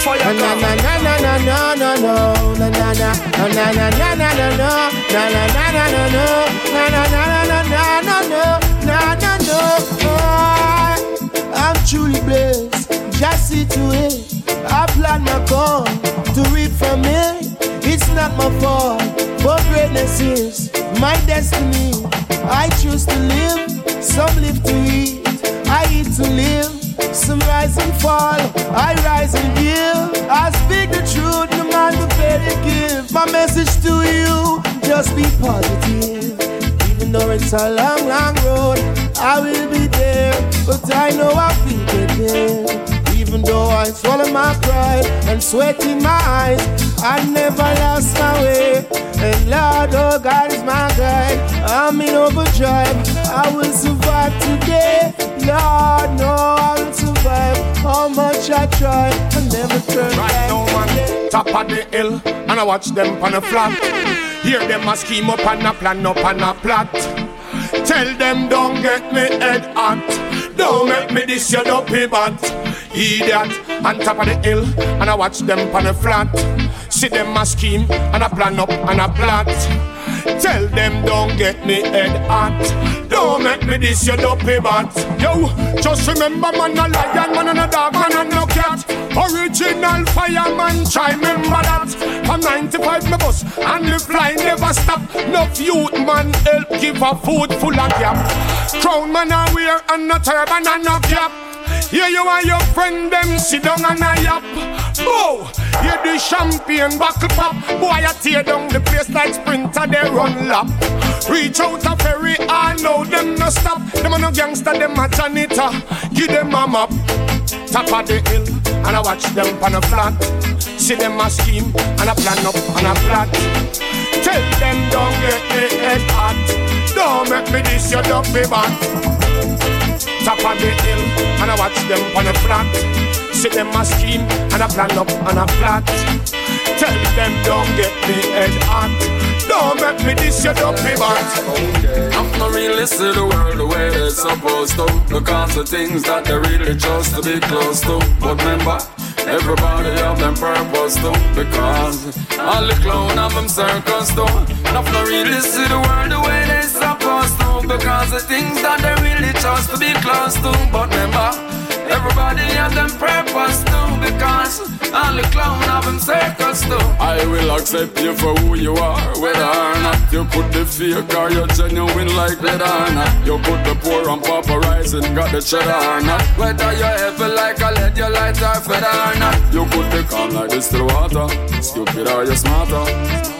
fire na na na na na na na no na na na na na na na na na no na na na na na no na na na na na na no na na no I'm truly blessed just see to it I plan my call to reap from it it's not my fault but greatness is my destiny I choose to live some live to eat I eat to live some rise and fall. I rise and just be positive. Even though it's a long, long road, I will be there. But I know I will get there. Even though I swallow my pride and sweat in my eyes, I never lost my way. And Lord, oh God is my guide. I'm in overdrive. I will survive today. Lord, no, I will survive. How much I try, I never turn right back. man, top of the hill, and I watch them on the flat. Hear them a scheme up and a plan up and a plot. Tell them don't get me head hot. Don't make me this your dopey bat. Idiot on top of the hill, and I watch them on the flat. See them a scheme and a plan up and a plot. Tell them don't get me head hot. Don't make me this your dopey bat. Yo, just remember man a lion, man and a dog, man and no cat. Original fireman, try remember that. From 95 me bus and the fly never stop. No youth man help give a food full of gap. Crown man a wear and no turban and no cap. Here you and your friend them sit down and a yap. Oh, here the champagne buckle pop. Boy, I tear down the place like sprinter, they run lap. Reach out a ferry, I know them no stop. Them a no gangster, them a janitor. Give them a map. Top of the hill, and I watch them on a flat. See them a scheme, and I plan up, and a plot. Tell them don't get me head hot. Don't make me this your dumpy bat top of the hill and I watch them on the flat. See them a scheme and a plan up and a plot. Tell them don't get me head hot. Don't make me this your dopey bat. I'm not really see the world the way they're supposed to Because the things that they really chose to be close to But remember, everybody have them purpose too Because all the clown have them circles too I'm not really see the world the way they're supposed to Because the things that they really chose to be close to But remember, everybody have them purpose too Because all the clown have them circles too. I will accept you for who you are Whether or not you could be fake or you're genuine like that or not. You could be poor and paparazzi got the cheddar or not. Whether you're heavy like a lead, you light or feather or not. You could be calm like this still water Stupid or you smarter.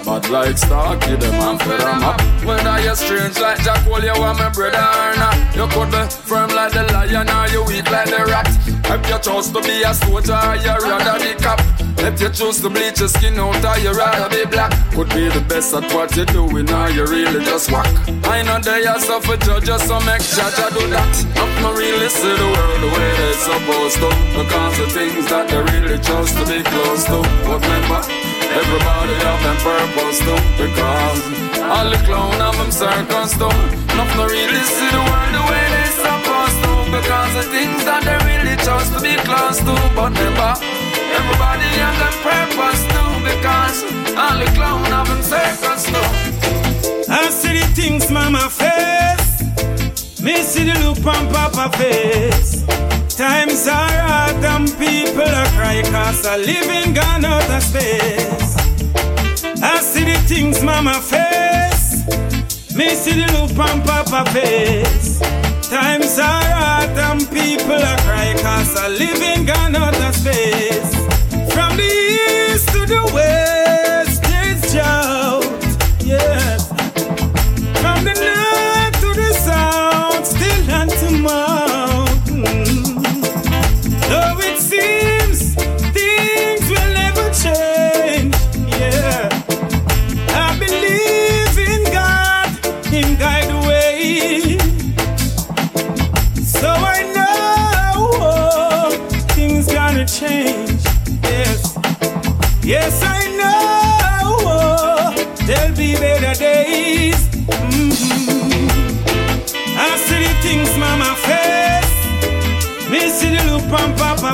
But like Starkey, them and feather up. Whether you're strange like Jack Hole, you are my brother or not You could be firm like the lion or you weak like the rat? If you choose to be a soldier you rather be cop If you choose to bleach your skin out or you rather be black? Could be the best at what you're doing or you really just whack? I know they are suffer judge just so make judge do that. Not really see the world the way they're supposed to. Because the things that they really chose to be close to. But remember, everybody have them purpose too Because all the clown have them circles too Not not really see the world the way they're supposed to. Because the things that they really chose to be close to. But remember, everybody have them purpose too Because all the clown have them circles too I see the things mama face. Me see the look on papa face. Times are hard and people are cry Cause a living gone out of space. I things mama face. Me see the look on papa face. Times are hard and people are cry Cause a living gone out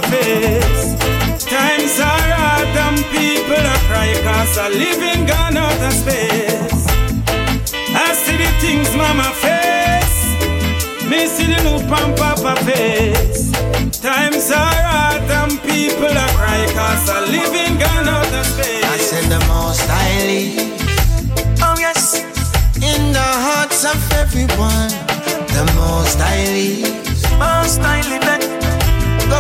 face, me see the look on papa face. Times are people are cry cause I live in gone out of space. I see the things mama face. Me see the loop on papa face. Times are hard and people are cry cause I live in gone out of space. I said the most I live. Oh yes. In the hearts of everyone. The most I live. Most I live.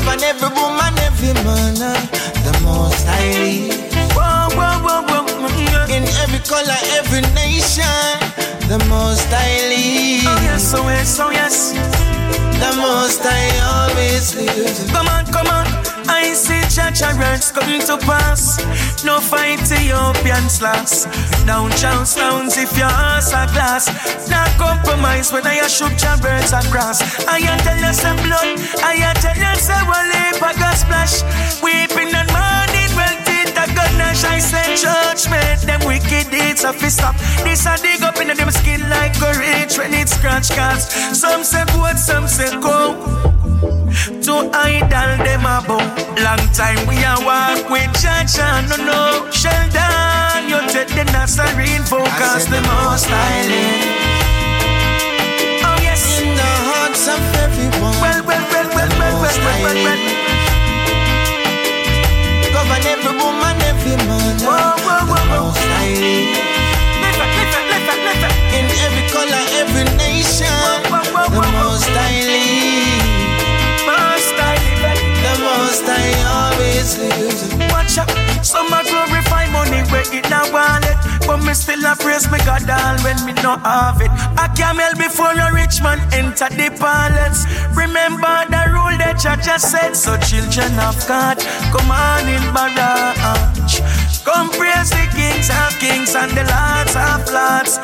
Govern every woman, every man. Uh, the most I. Whoa, whoa, whoa, whoa. Mm-hmm. In every color, every nation. The most I live. Oh yes, oh yes, oh yes. The most I always live. Come on, come on. I see church words coming to pass. No fight Ethiopian slacks. Down chance downs if your ass a glass. Not compromise when I shoot your birds across. I tell you some blood. I tell you some wally a gas splash. Weeping and mourning well teeth a ganache. I say judgment. Them wicked deeds of fist up. This a dig up in them skin like a rich when it scratch cars. Some say what, some say go. To idol them about Long time we a walk with church and no. No Sheldon, you take the Nazarene focus the most styling Oh yes. In the hearts of everyone Well, well, well, well, well, well, well, well, well Govern every woman, every man Whoa, whoa, whoa, whoa. most styling Lift it, lift it, lift it, lift it In every color, still a praise me God all when me not have it. A camel before a rich man enter the palace. Remember the rule that just said, so children of God, come on in barrage. Come praise the kings of kings and the lords of lords.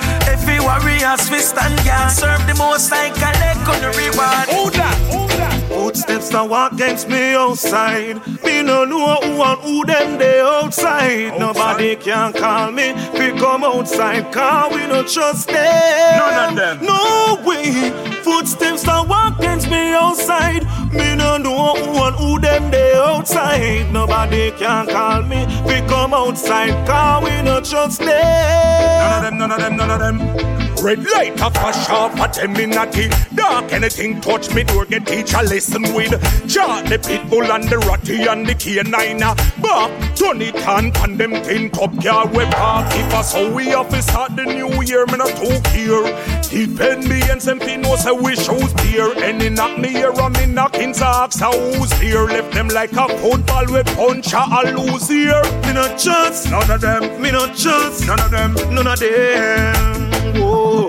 Warrior's fist and gas serve the most I collect on the reward. Hold that, that. Footsteps that walk against me outside. Me no know who and who them they outside. outside. Nobody can call me. We come outside, cause we no trust them. None of them. No way. Footsteps that walk against me outside. Me no know who and who them they outside. Nobody can call me. We come outside, cause we no trust them. None of them, none of them. Red light a flash off a ten minute Dark anything touch me door get teacher lesson with. Jar the pitbull and the ratty and the canine. Bop turn it on pan them tin cup car we park? If us how we to start the new year me not too care. Depend me and some know say we shows here Any knock me here and me knocking socks a who's here Left them like a football with punch a lose here. Me no chance none of them Me no chance none of them none of them Whoa.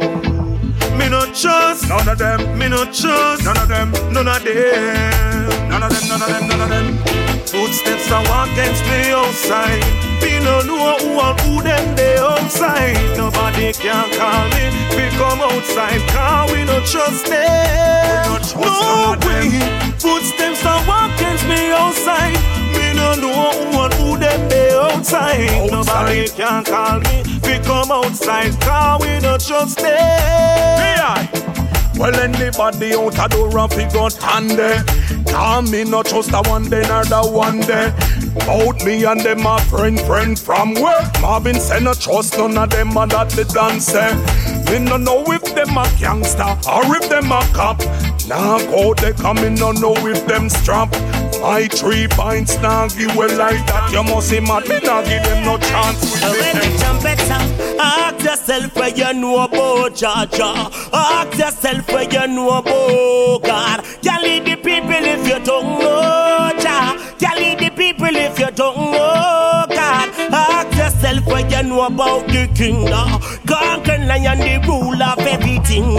Me no trust none of them. Me no trust none of them. None of them. None of them. None of them. None of them. Footsteps that walk against me outside. Me no know who and who them they outside. Nobody can call me. We come outside, cause we no trust them. We no trust no way. Them. Footsteps that walk against me outside. Me no know who and who they outside. outside. Nobody can call me. We come outside, cause we not trust them. Yeah. Well, anybody out a door and fi go stand there. Call me not trust the one day the one day. Bout me and them a friend, friend from work. Marvin say no trust none of them and that the dance. Me no know if them a gangster or if them a cop. Now go they come in no know if them strap. My three pints now give well like that. You must see mad me not give them no chance. When the trumpet sound, ask yourself where you know about Jah. Ask yourself where you know about God. Can lead the people if you don't know Jah. Can lead the people if you don't know God. Ask yourself where you know about the kingdom. Conquer lion, the rule of everything.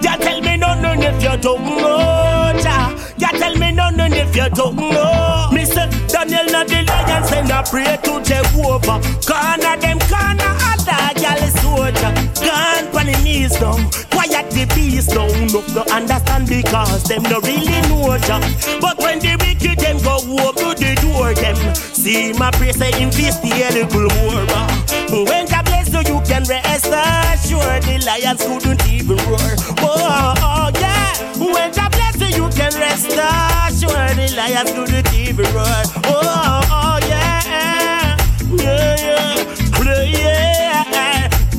Yeah, tell me no, no, if you don't know Jah. Yeah, tell me no, no, if you don't know. Mr. Daniel, not the lion, send a prayer to Jehovah. Corner them, corner other, gal soldier. Gone on the knees down, quiet the beast down. Look, no understand because them no really know ya. But when the wicked them go open the door, them see my prayer say in peace the little more. When God bless you, you can rest assured the lions couldn't even roar. Oh, oh yeah, when of bless you you can rest assured. The liars do the TV road. Oh, oh, yeah, yeah, yeah, yeah.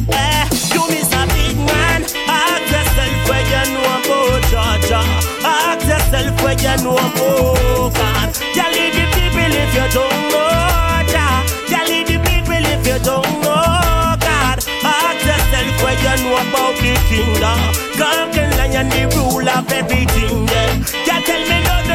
yeah. You miss a big man. Ask yourself where you know about Georgia. Ask yourself where you know about God. You leave the people if you don't. Know about the kingdom. Conquer lion, the rule of everything. Yeah. Can't tell me nothing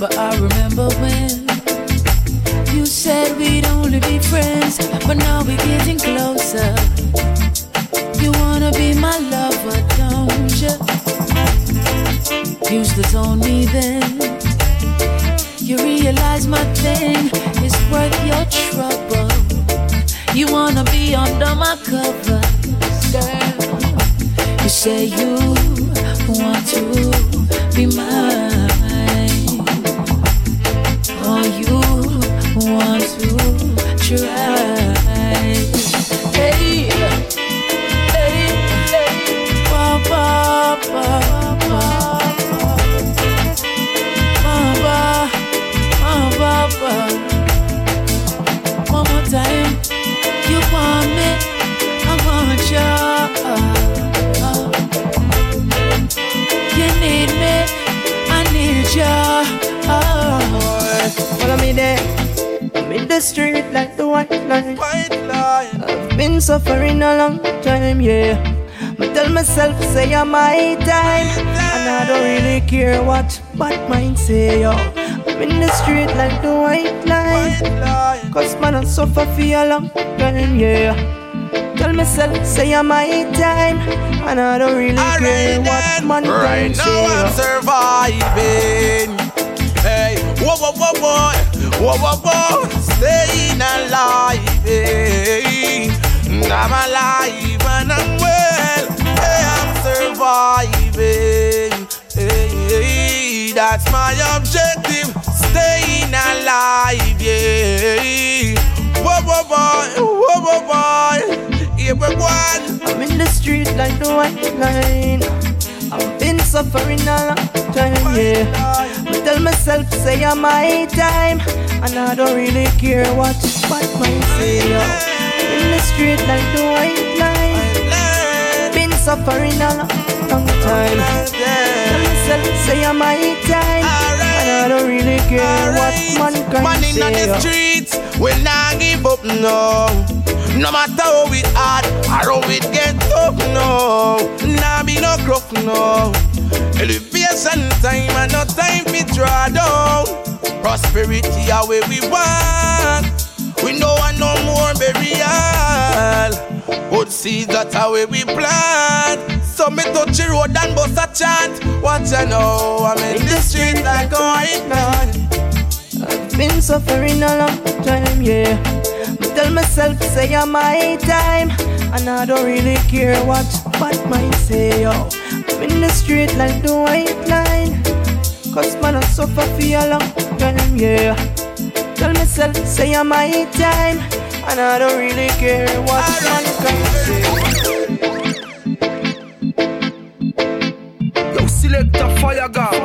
remember, I remember when you said we'd only be friends, but now we're getting closer. You wanna be my lover, don't you? Used to told me then. You realize my thing is worth your trouble. You wanna be under my cover, girl. You say you want to be mine. The street like the white line. White line. I've been suffering a long time, yeah. But tell myself, say I'm my time. And I don't really care what bad mind say, yo. I'm in the street like the white line. White line. Cause man, I suffer for a long time, yeah. Tell myself, say I'm my time. And I don't really care Alright what then. man Right can now say, I'm yo. surviving. Hey, whoa, whoa, whoa, boy, whoa, whoa, whoa, staying alive. Hey, eh. I'm alive and I'm well. Hey, I'm surviving. Hey, hey, that's my objective, staying alive. Yeah. Whoa, whoa, boy, whoa, whoa, boy. Here we go. I'm in the street like the white line. Suffering a long time, yeah. But tell myself, say I'm my time. And I don't really care what what might say, yo. In the street like the white line. Been suffering a long, long time. Tell myself, say I'm my time. And I don't really care what man can Man in the streets, we not give up no. No matter how it hard or how it get tough, no. Nah be no gruff, no. Elevation time and no time fi draw down. Prosperity are where we want. We know want no more burial. Good seeds that are where we plant. So me touch the road and bust a chant. What you know? I'm in the street like a white man. I've been suffering a long time, yeah. But tell myself, say I'm my time. And I don't really care what bad mind say, yo. I'm in the street like the white line. Cause man, I suffer for a long time, yeah. Tell myself, say I'm my time. And I don't really care what man can say. Yo, select a fire gun.